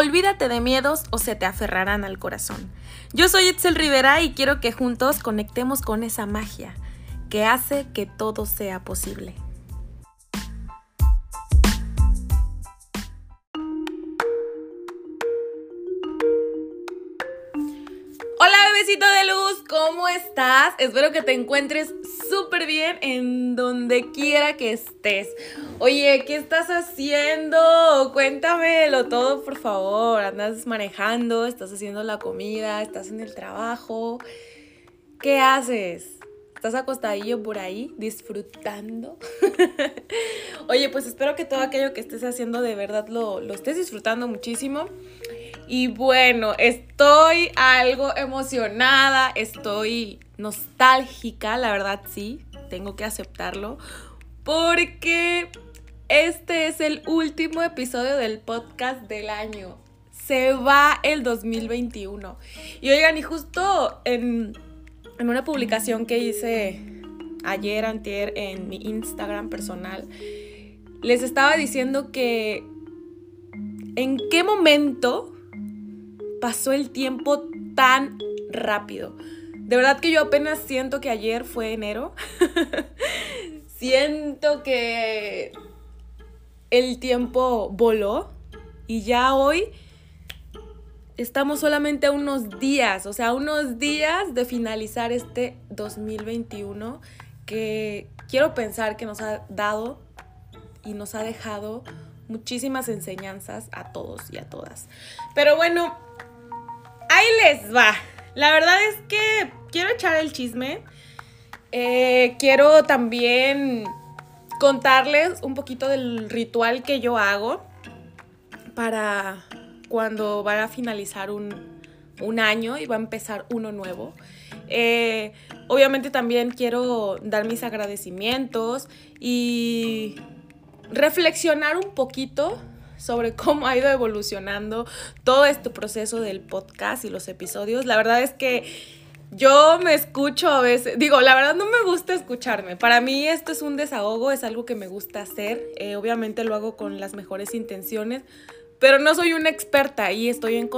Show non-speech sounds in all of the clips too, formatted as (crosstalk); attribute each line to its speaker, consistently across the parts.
Speaker 1: Olvídate de miedos o se te aferrarán al corazón. Yo soy Itzel Rivera y quiero que juntos conectemos con esa magia que hace que todo sea posible. Hola bebecito de luz, ¿cómo estás? Espero que te encuentres súper bien en donde quiera que estés. Oye, ¿qué estás haciendo? Cuéntamelo todo, por favor. ¿Andas manejando? ¿Estás haciendo la comida? ¿Estás en el trabajo? ¿Qué haces? ¿Estás acostadillo por ahí disfrutando? (laughs) Oye, pues espero que todo aquello que estés haciendo de verdad lo, lo estés disfrutando muchísimo. Y bueno, estoy algo emocionada, estoy nostálgica, la verdad sí, tengo que aceptarlo, porque este es el último episodio del podcast del año. Se va el 2021. Y oigan, y justo en, en una publicación que hice ayer, antier, en mi Instagram personal, les estaba diciendo que en qué momento pasó el tiempo tan rápido. De verdad que yo apenas siento que ayer fue enero. (laughs) siento que el tiempo voló y ya hoy estamos solamente a unos días, o sea, unos días de finalizar este 2021 que quiero pensar que nos ha dado y nos ha dejado muchísimas enseñanzas a todos y a todas. Pero bueno, ahí les va. La verdad es que quiero echar el chisme. Eh, quiero también contarles un poquito del ritual que yo hago para cuando va a finalizar un, año y va a empezar uno nuevo. Eh, obviamente también quiero dar mis agradecimientos y reflexionar un poquito sobre cómo ha ido evolucionando todo este proceso del podcast y los episodios. La verdad es que yo me escucho a veces, digo, la verdad no me gusta escucharme. Para mí esto es un desahogo, es algo que me gusta hacer. Eh, obviamente lo hago con las mejores intenciones, pero no soy una experta y estoy en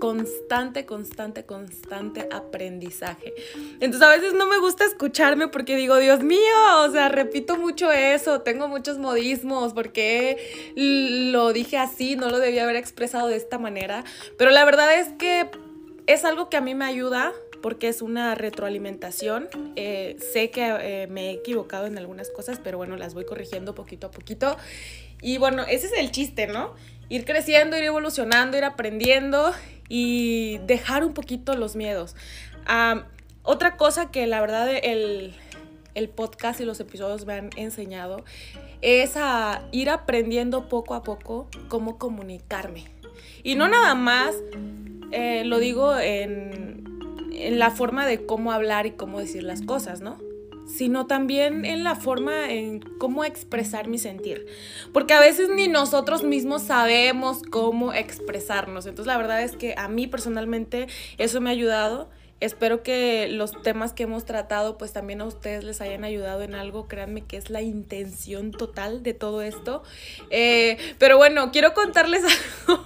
Speaker 1: constante, constante, constante aprendizaje. Entonces a veces no me gusta escucharme porque digo, Dios mío, o sea, repito mucho eso, tengo muchos modismos, porque lo dije así, no lo debía haber expresado de esta manera, pero la verdad es que es algo que a mí me ayuda porque es una retroalimentación. Eh, sé que eh, me he equivocado en algunas cosas, pero bueno, las voy corrigiendo poquito a poquito. Y bueno, ese es el chiste, ¿no? Ir creciendo, ir evolucionando, ir aprendiendo y dejar un poquito los miedos. otra cosa que la verdad el, el podcast y los episodios me han enseñado es a ir aprendiendo poco a poco cómo comunicarme. Y no nada más eh, lo digo en, en la forma de cómo hablar y cómo decir las cosas, ¿no? Sino también en la forma en cómo expresar mi sentir. Porque a veces ni nosotros mismos sabemos cómo expresarnos. Entonces la verdad es que a mí personalmente eso me ha ayudado. Espero que los temas que hemos tratado pues también a ustedes les hayan ayudado en algo. Créanme que es la intención total de todo esto. Eh, pero bueno, quiero contarles (laughs) algo.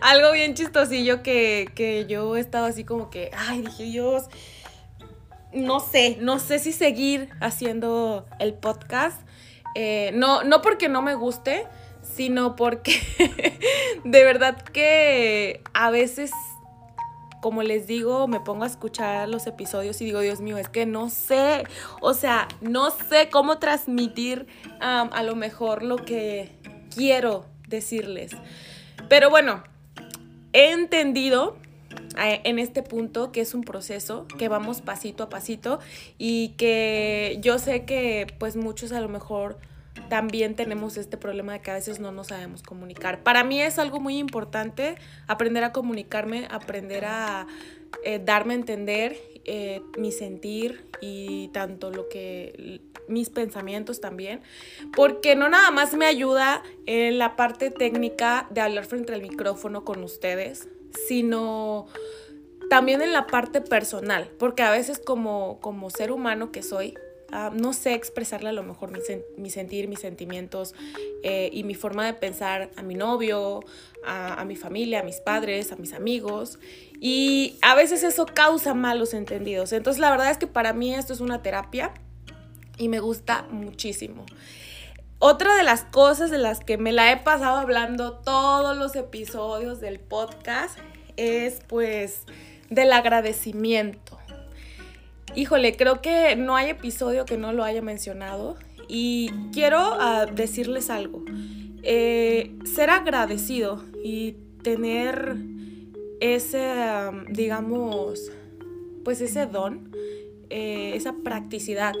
Speaker 1: algo bien chistosillo que, que yo he estado así como que, ay, dije Dios, no sé, no sé si seguir haciendo el podcast. Eh, no, no porque no me guste, sino porque (laughs) de verdad que a veces, como les digo, me pongo a escuchar los episodios y digo, Dios mío, es que no sé, o sea, no sé cómo transmitir a lo mejor lo que quiero decirles. Pero bueno, he entendido en este punto que es un proceso, que vamos pasito a pasito y que yo sé que pues muchos a lo mejor también tenemos este problema de que a veces no nos sabemos comunicar. Para mí es algo muy importante aprender a comunicarme, aprender a eh, darme a entender eh, mi sentir y tanto lo que mis pensamientos también, porque no nada más me ayuda en la parte técnica de hablar frente al micrófono con ustedes, sino también en la parte personal, porque a veces como, como ser humano que soy, Ah, no sé expresarle a lo mejor mi, sentir, mis sentimientos eh, y mi forma de pensar a mi novio, a, mi familia, a mis padres, a mis amigos. Y a veces eso causa malos entendidos. Entonces la verdad es que para mí esto es una terapia y me gusta muchísimo. Otra de las cosas de las que me la he pasado hablando todos los episodios del podcast es pues del agradecimiento. Híjole, creo que no hay episodio que no lo haya mencionado y quiero ah, decirles algo. Eh, ser agradecido y tener ese, digamos, pues ese don, eh, esa practicidad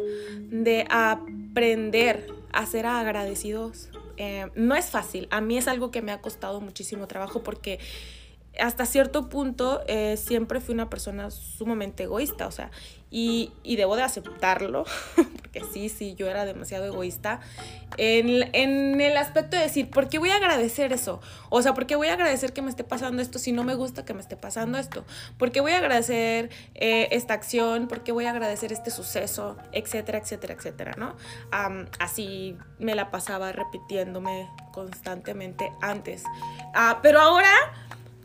Speaker 1: de aprender a agradecidos, eh, no es fácil. A mí es algo que me ha costado muchísimo trabajo porque hasta cierto punto eh, siempre fui una persona sumamente egoísta, o sea, y, debo de aceptarlo, (laughs) porque sí, sí, yo era demasiado egoísta, en, el aspecto de decir, ¿por qué voy a agradecer eso? O sea, ¿por qué voy a agradecer que me esté pasando esto si no me gusta que me esté pasando esto? ¿Por qué voy a agradecer eh, esta acción? ¿Por qué voy a agradecer este suceso? Etcétera, etcétera, etcétera, ¿no? así me la pasaba repitiéndome constantemente antes. Ah, pero ahora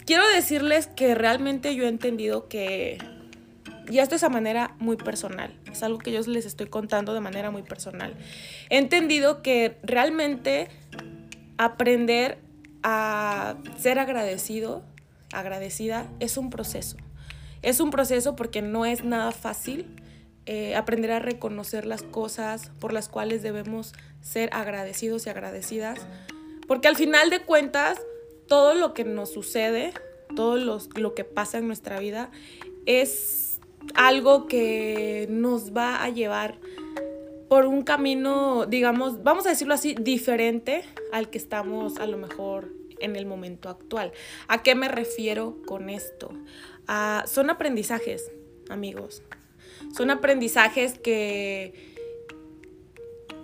Speaker 1: quiero decirles que realmente yo he entendido que, y esto es a manera muy personal, es algo que yo les estoy contando de manera muy personal, he entendido que realmente aprender a ser agradecido, agradecida, es un proceso. Es un proceso porque no es nada fácil eh, aprender a reconocer las cosas por las cuales debemos ser agradecidos y agradecidas. Porque al final de cuentas, todo lo que nos sucede, todo lo que pasa en nuestra vida, es algo que nos va a llevar por un camino, digamos, vamos a decirlo así, diferente al que estamos a lo mejor en el momento actual. ¿A qué me refiero con esto? Ah, son aprendizajes, amigos. Son aprendizajes que,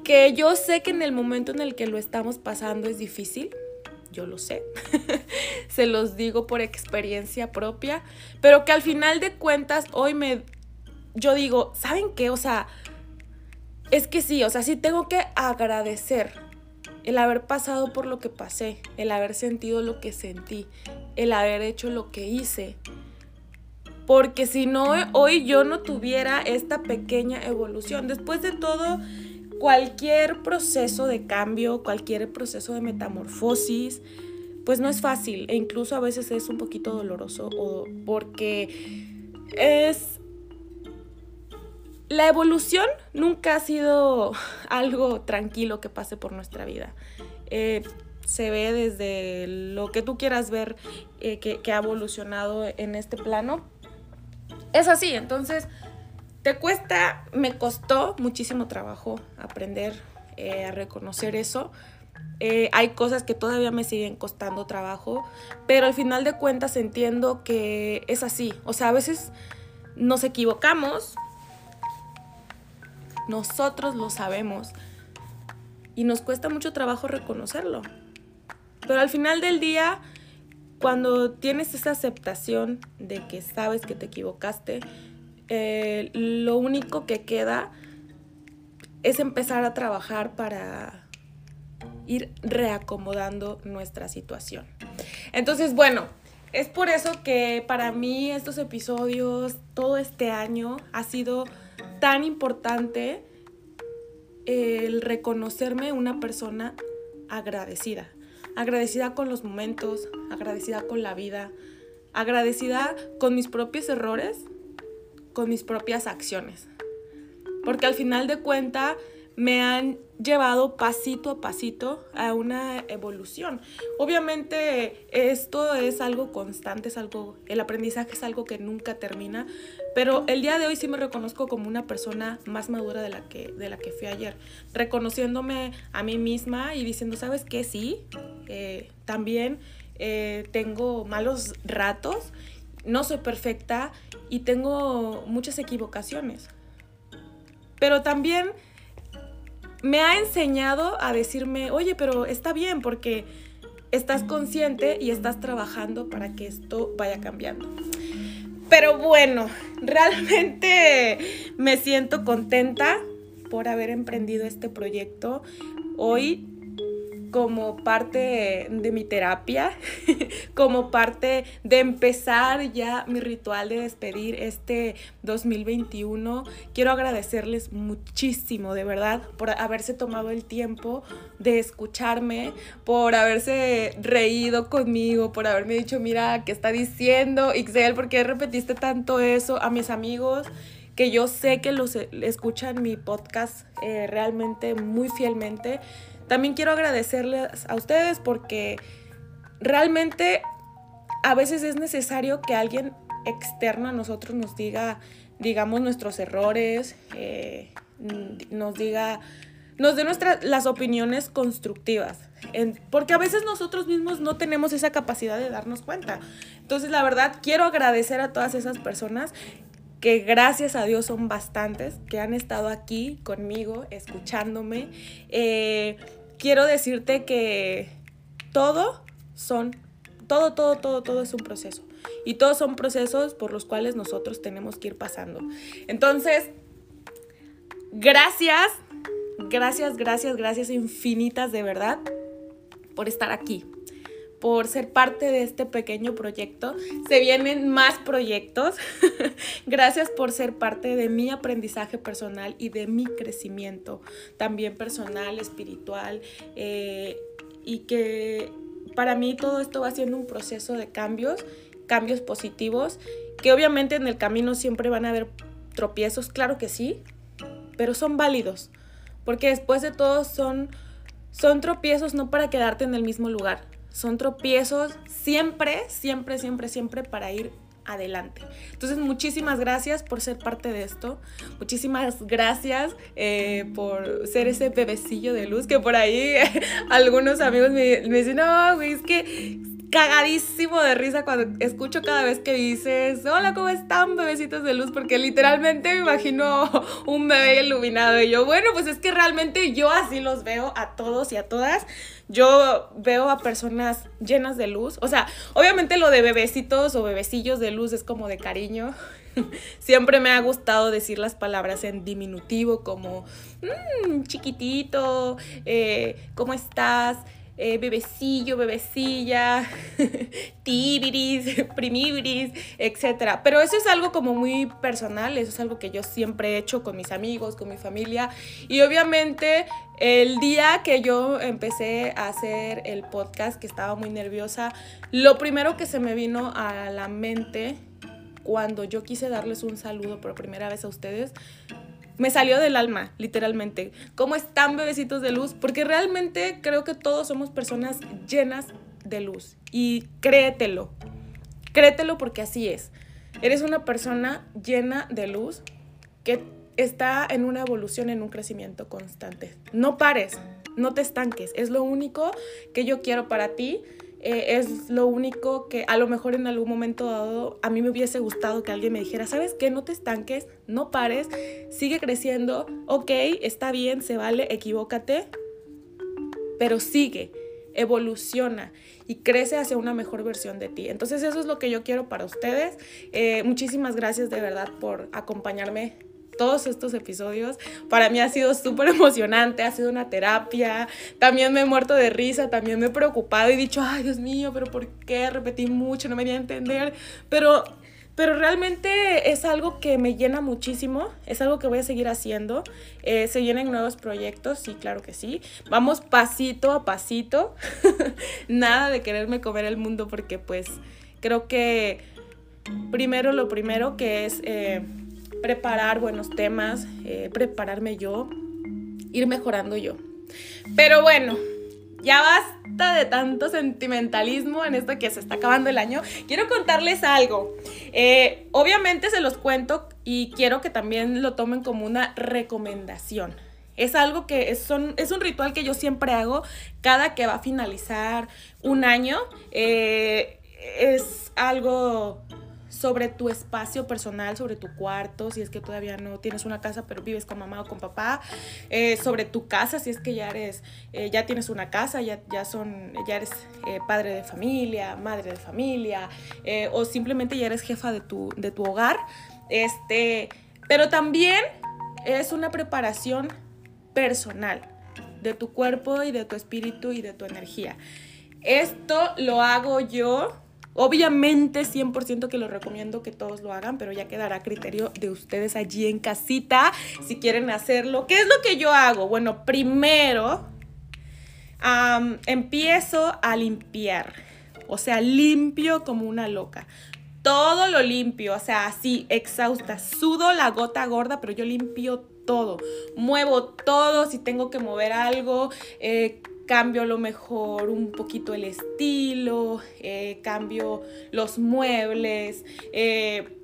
Speaker 1: que yo sé que en el momento en el que lo estamos pasando es difícil, yo lo sé, (laughs) se los digo por experiencia propia, pero que al final de cuentas hoy me, yo digo, ¿saben qué? O sea, es que sí, o sea, sí tengo que agradecer el haber pasado por lo que pasé, el haber sentido lo que sentí, el haber hecho lo que hice. Porque si no, hoy yo no tuviera esta pequeña evolución. Después de todo, cualquier proceso de cambio, cualquier proceso de metamorfosis, pues no es fácil e incluso a veces es un poquito doloroso o porque es... La evolución nunca ha sido (laughs) algo tranquilo que pase por nuestra vida. Eh, se ve desde lo que tú quieras ver eh, que, ha evolucionado en este plano. Es así, entonces te cuesta, me costó muchísimo trabajo aprender eh, a reconocer eso. Eh, hay cosas que todavía me siguen costando trabajo, pero al final de cuentas entiendo que es así. O sea, a veces nos equivocamos, nosotros lo sabemos y nos cuesta mucho trabajo reconocerlo. Pero al final del día, cuando tienes esa aceptación de que sabes que te equivocaste, eh, lo único que queda es empezar a trabajar para ir reacomodando nuestra situación. Entonces, bueno, es por eso que para mí estos episodios, todo este año, ha sido tan importante el reconocerme una persona agradecida. Agradecida con los momentos, agradecida con la vida, agradecida con mis propios errores con mis propias acciones. Porque al final de cuenta me han llevado pasito a pasito a una evolución. Obviamente esto es algo constante, es algo, el aprendizaje es algo que nunca termina, pero el día de hoy sí me reconozco como una persona más madura de la que, de la que fui ayer, reconociéndome a mí misma y diciendo, ¿sabes qué? Sí, eh, también eh, tengo malos ratos no soy perfecta y tengo muchas equivocaciones. Pero también me ha enseñado a decirme, oye, pero está bien porque estás consciente y estás trabajando para que esto vaya cambiando. Pero bueno, realmente me siento contenta por haber emprendido este proyecto. Hoy como parte de mi terapia, (laughs) como parte de empezar ya mi ritual de despedir este 2021. Quiero agradecerles muchísimo, de verdad, por haberse tomado el tiempo de escucharme, por haberse reído conmigo, por haberme dicho, mira, ¿qué está diciendo Ixel? ¿Por qué repetiste tanto eso a mis amigos? que yo sé que los escuchan mi podcast eh, realmente muy fielmente. También quiero agradecerles a ustedes porque realmente a veces es necesario que alguien externo a nosotros nos diga, digamos, nuestros errores, eh, nos diga, nos dé nuestras, las opiniones constructivas. porque a veces nosotros mismos no tenemos esa capacidad de darnos cuenta. Entonces, la verdad, quiero agradecer a todas esas personas que gracias a Dios son bastantes, que han estado aquí conmigo, escuchándome. Eh, quiero decirte que todo son, todo, todo, todo, todo es un proceso. Y todos son procesos por los cuales nosotros tenemos que ir pasando. Entonces, gracias, gracias, gracias, gracias infinitas de verdad por estar aquí por ser parte de este pequeño proyecto. Se vienen más proyectos. (laughs) Gracias por ser parte de mi aprendizaje personal y de mi crecimiento, también personal, espiritual, eh, y que para mí todo esto va siendo un proceso de cambios, cambios positivos, que obviamente en el camino siempre van a haber tropiezos, claro que sí, pero son válidos, porque después de todo son, son tropiezos no para quedarte en el mismo lugar, son tropiezos siempre, siempre, siempre, siempre para ir adelante. Entonces, muchísimas gracias por ser parte de esto. Muchísimas gracias eh, por ser ese bebecillo de luz que por ahí (laughs) algunos amigos me, me dicen, no, güey, es que cagadísimo de risa cuando escucho cada vez que dices, hola, ¿cómo están, bebecitos de luz? Porque literalmente me imagino un bebé iluminado. Y yo, bueno, pues es que realmente yo así los veo a todos y a todas. Yo veo a personas llenas de luz. O sea, obviamente lo de bebecitos o bebecillos de luz es como de cariño. (laughs) Siempre me ha gustado decir las palabras en diminutivo como mmm, chiquitito, eh, ¿cómo estás? Eh, bebecillo, bebecilla, (laughs) tibiris, (laughs) primibris, etc. Pero eso es algo como muy personal, eso es algo que yo siempre he hecho con mis amigos, con mi familia. Y obviamente el día que yo empecé a hacer el podcast, que estaba muy nerviosa, lo primero que se me vino a la mente cuando yo quise darles un saludo por primera vez a ustedes me salió del alma, literalmente. ¿Cómo están, bebecitos de luz? Porque realmente creo que todos somos personas llenas de luz. Y créetelo. Créetelo porque así es. Eres una persona llena de luz que está en una evolución, en un crecimiento constante. No pares, no te estanques. Es lo único que yo quiero para ti eh, es lo único que a lo mejor en algún momento dado a mí me hubiese gustado que alguien me dijera, ¿sabes qué? No te estanques, no pares, sigue creciendo, ok, está bien, se vale, equivócate, pero sigue, evoluciona y crece hacia una mejor versión de ti. Entonces eso es lo que yo quiero para ustedes. Eh, muchísimas gracias de verdad por acompañarme todos estos episodios. Para mí ha sido súper emocionante, ha sido una terapia. También me he muerto de risa, también me he preocupado y dicho, ay Dios mío, pero ¿por qué? Repetí mucho, no me a entender. Pero pero realmente es algo que me llena muchísimo, es algo que voy a seguir haciendo. Eh, se vienen nuevos proyectos, sí, claro que sí. Vamos pasito a pasito, (laughs) nada de quererme comer el mundo porque pues creo que primero lo primero que es eh, preparar buenos temas, eh, prepararme yo, ir mejorando yo. Pero bueno, ya basta de tanto sentimentalismo en esto que se está acabando el año. Quiero contarles algo. Eh, obviamente se los cuento y quiero que también lo tomen como una recomendación. Es algo que es, es un ritual que yo siempre hago cada que va a finalizar un año. Eh, es algo sobre tu espacio personal, sobre tu cuarto, si es que todavía no tienes una casa pero vives con mamá o con papá, eh, sobre tu casa, si es que ya eres, eh, ya tienes una casa, ya, ya, son, ya eres eh, padre de familia, madre de familia, o simplemente ya eres jefa de tu, de tu hogar. Este, pero también es una preparación personal de tu cuerpo y de tu espíritu y de tu energía. Esto lo hago yo. Obviamente 100% que lo recomiendo que todos lo hagan, pero ya quedará a criterio de ustedes allí en casita si quieren hacerlo. ¿Qué es lo que yo hago? Bueno, primero empiezo a limpiar. O sea, limpio como una loca todo lo limpio, o sea, así, exhausta. Sudo la gota gorda, pero yo limpio todo. Muevo todo, si tengo que mover algo, eh, cambio a lo mejor un poquito el estilo, eh, cambio los muebles. Eh,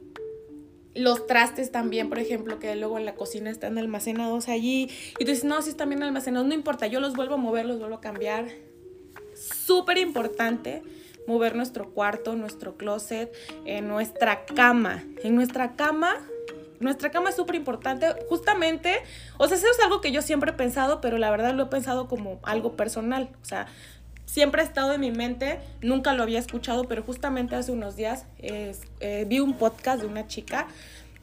Speaker 1: los trastes también, por ejemplo, que luego en la cocina están almacenados allí. Y tú dices, no, si están bien almacenados, no importa, yo los vuelvo a mover, los vuelvo a cambiar. Súper importante mover nuestro cuarto, nuestro closet, en nuestra cama. En nuestra cama, nuestra cama es súper importante. Justamente, o sea, eso es algo que yo siempre he pensado, pero la verdad lo he pensado como algo personal. O sea, siempre ha estado en mi mente, nunca lo había escuchado, pero justamente hace unos días eh, vi un podcast de una chica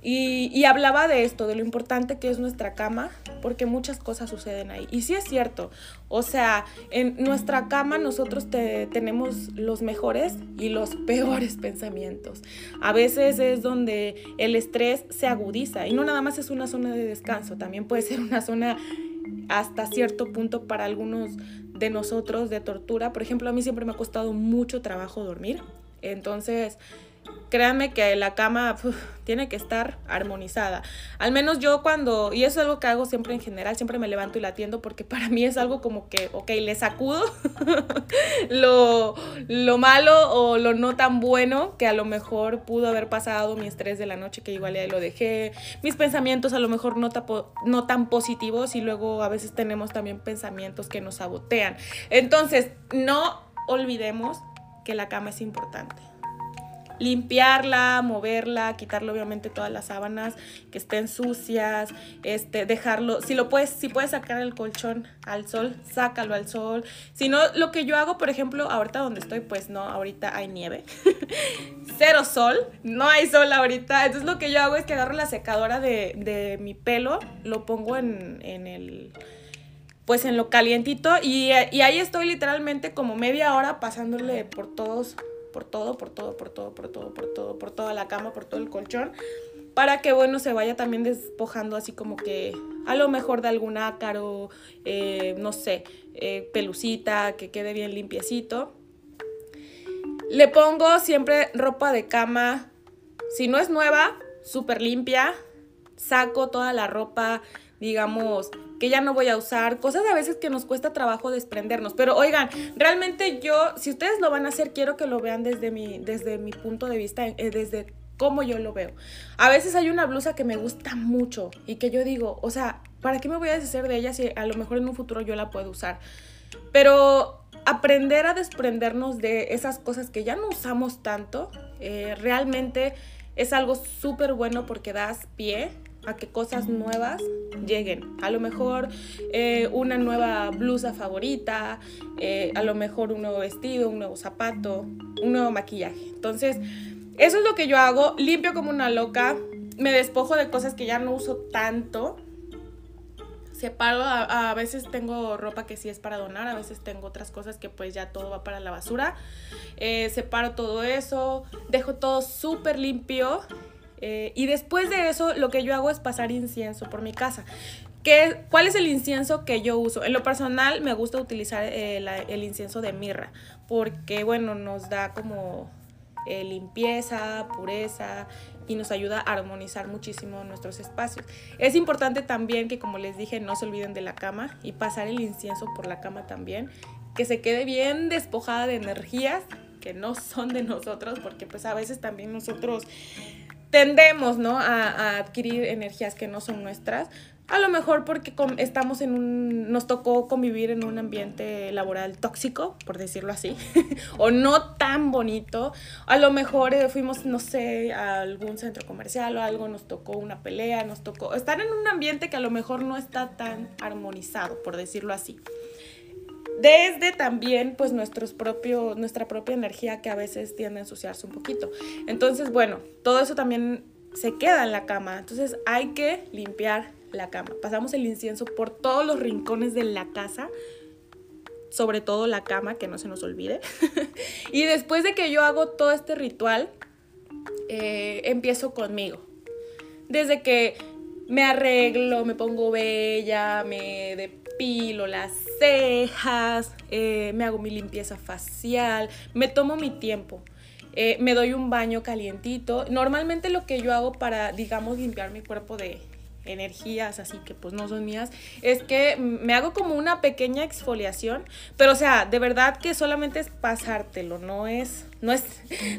Speaker 1: y, hablaba de esto, de lo importante que es nuestra cama, porque muchas cosas suceden ahí. Y sí es cierto, o sea, en nuestra cama nosotros tenemos los mejores y los (laughs) peores pensamientos. A veces es donde el estrés se agudiza y no nada más es una zona de descanso, también puede ser una zona hasta cierto punto para algunos de nosotros de tortura. Por ejemplo, a mí siempre me ha costado mucho trabajo dormir. Entonces, créanme que la cama tiene que estar armonizada. Al menos yo cuando, y eso es algo que hago siempre en general, siempre me levanto y la atiendo porque para mí es algo como que, ok, le sacudo (laughs) lo, lo malo o lo no tan bueno que a lo mejor pudo haber pasado mi estrés de la noche que igual ya lo dejé, mis pensamientos a lo mejor no, no tan positivos y luego a veces tenemos también pensamientos que nos sabotean. Entonces, no olvidemos que la cama es importante limpiarla, moverla, quitarle obviamente todas las sábanas que estén sucias, este, dejarlo, si lo puedes, si puedes sacar el colchón al sol, sácalo al sol. Si no, lo que yo hago, por ejemplo, ahorita donde estoy, pues no, ahorita hay nieve. (laughs) Cero sol, no hay sol ahorita. Entonces lo que yo hago es que agarro la secadora de, mi pelo, lo pongo en, en el pues en lo calientito y, ahí estoy literalmente como media hora pasándole por todos por todo, por todo, por todo, por todo, por todo, por toda la cama, por todo el colchón, para que, bueno, se vaya también despojando así como que a lo mejor de algún ácaro, eh, no sé, eh, pelucita, que quede bien limpiecito. Le pongo siempre ropa de cama, si no es nueva, súper limpia, saco toda la ropa, digamos, que ya no voy a usar, cosas a veces que nos cuesta trabajo desprendernos. Pero oigan, realmente yo, si ustedes lo van a hacer, quiero que lo vean desde mi, desde mi punto de vista, eh, desde cómo yo lo veo. A veces hay una blusa que me gusta mucho y que yo digo, o sea, ¿para qué me voy a deshacer de ella si a lo mejor en un futuro yo la puedo usar? Pero aprender a desprendernos de esas cosas que ya no usamos tanto, eh, realmente es algo súper bueno porque das pie a que cosas nuevas lleguen. A lo mejor eh, una nueva blusa favorita, eh, a lo mejor un nuevo vestido, un nuevo zapato, un nuevo maquillaje. Entonces, eso es lo que yo hago. Limpio como una loca. Me despojo de cosas que ya no uso tanto. Separo, a, a veces tengo ropa que sí es para donar, a veces tengo otras cosas que pues ya todo va para la basura. Eh, separo todo eso, dejo todo súper limpio eh, y después de eso, lo que yo hago es pasar incienso por mi casa. ¿Qué, ¿Cuál es el incienso que yo uso? En lo personal me gusta utilizar eh, el incienso de mirra porque, bueno, nos da como eh, limpieza, pureza y nos ayuda a armonizar muchísimo nuestros espacios. Es importante también que, como les dije, no se olviden de la cama y pasar el incienso por la cama también, que se quede bien despojada de energías que no son de nosotros, porque pues a veces también nosotros tendemos, ¿no? A, adquirir energías que no son nuestras. A lo mejor porque estamos en un, nos tocó convivir en un ambiente laboral tóxico, por decirlo así, (laughs) o no tan bonito. A lo mejor eh, fuimos, no sé, a algún centro comercial o algo, nos tocó una pelea, nos tocó estar en un ambiente que a lo mejor no está tan armonizado, por decirlo así desde también pues nuestros propios, nuestra propia energía que a veces tiende a ensuciarse un poquito. Entonces, bueno, todo eso también se queda en la cama. Entonces hay que limpiar la cama. Pasamos el incienso por todos los rincones de la casa, sobre todo la cama, que no se nos olvide. (laughs) y después de que yo hago todo este ritual, eh, empiezo conmigo. Desde que me arreglo, me pongo bella, me depilo las cejas, eh, me hago mi limpieza facial, me tomo mi tiempo. Eh, me doy un baño calientito. Normalmente lo que yo hago para, digamos, limpiar mi cuerpo de energías así que pues no son mías, es que me hago como una pequeña exfoliación, pero o sea, de verdad que solamente es pasártelo, no es no es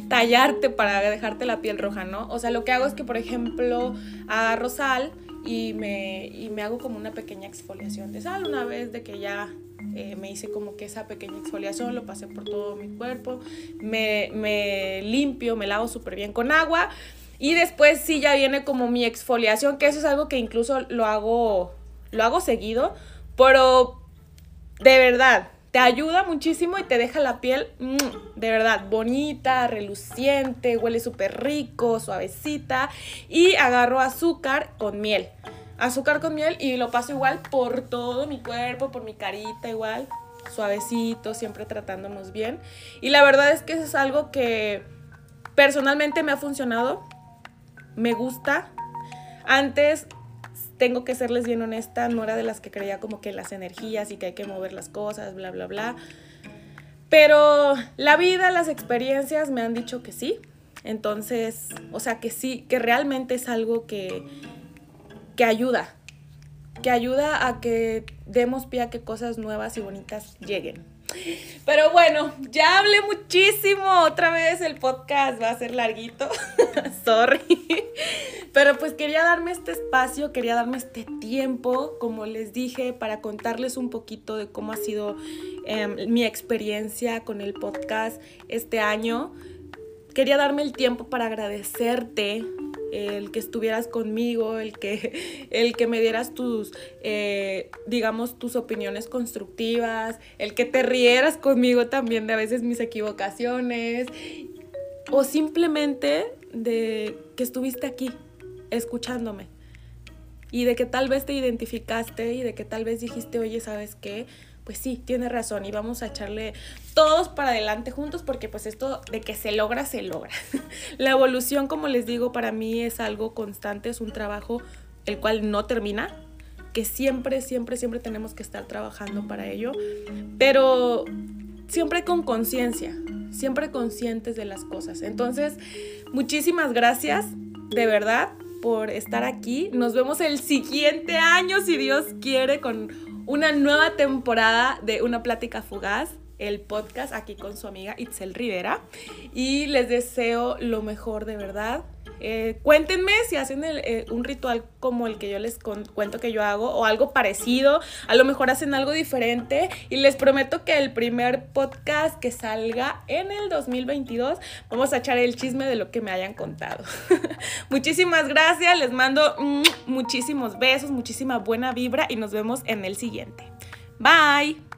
Speaker 1: tallarte para dejarte la piel roja, ¿no? O sea, lo que hago es que por ejemplo agarro sal y me, y me hago como una pequeña exfoliación de sal una vez de que ya eh, me hice como que esa pequeña exfoliación, lo pasé por todo mi cuerpo, me, me limpio, me lavo súper bien con agua y después sí ya viene como mi exfoliación, que eso es algo que incluso lo hago, lo hago seguido, pero de verdad, te ayuda muchísimo y te deja la piel mm, de verdad bonita, reluciente, huele súper rico, suavecita. Y agarro azúcar con miel. Azúcar con miel y lo paso igual por todo mi cuerpo, por mi carita igual, suavecito, siempre tratándonos bien. Y la verdad es que eso es algo que personalmente me ha funcionado me gusta. Antes, tengo que serles bien honesta, no era de las que creía como que las energías y que hay que mover las cosas, bla, bla, bla. Pero la vida, las experiencias me han dicho que sí. Entonces, o sea, que sí, que realmente es algo que, que ayuda, que ayuda a que demos pie a que cosas nuevas y bonitas lleguen. Pero bueno, ya hablé muchísimo. Otra vez el podcast va a ser larguito. (laughs) Sorry. Pero pues quería darme este espacio, quería darme este tiempo, como les dije, para contarles un poquito de cómo ha sido em, mi experiencia con el podcast este año. Quería darme el tiempo para agradecerte el que estuvieras conmigo, el que, el que me dieras tus, eh, digamos, tus opiniones constructivas, el que te rieras conmigo también de a veces mis equivocaciones, o simplemente de que estuviste aquí escuchándome y de que tal vez te identificaste y de que tal vez dijiste, oye, ¿sabes qué? Pues sí, tiene razón y vamos a echarle todos para adelante juntos porque pues esto de que se logra, se logra. (laughs) La evolución, como les digo, para mí es algo constante, es un trabajo el cual no termina, que siempre, siempre, siempre tenemos que estar trabajando para ello, pero siempre con conciencia, siempre conscientes de las cosas. Entonces, muchísimas gracias, de verdad, por estar aquí. Nos vemos el siguiente año, si Dios quiere, con una nueva temporada de Una Plática Fugaz, el podcast aquí con su amiga Itzel Rivera. Y les deseo lo mejor de verdad. Eh, cuéntenme si hacen eh, un ritual como el que yo les cuento que yo hago o algo parecido. A lo mejor hacen algo diferente. Y les prometo que el primer podcast que salga en el 2022 vamos a echar el chisme de lo que me hayan contado. (laughs) Muchísimas gracias. Les mando mm, muchísimos besos, muchísima buena vibra y nos vemos en el siguiente. Bye.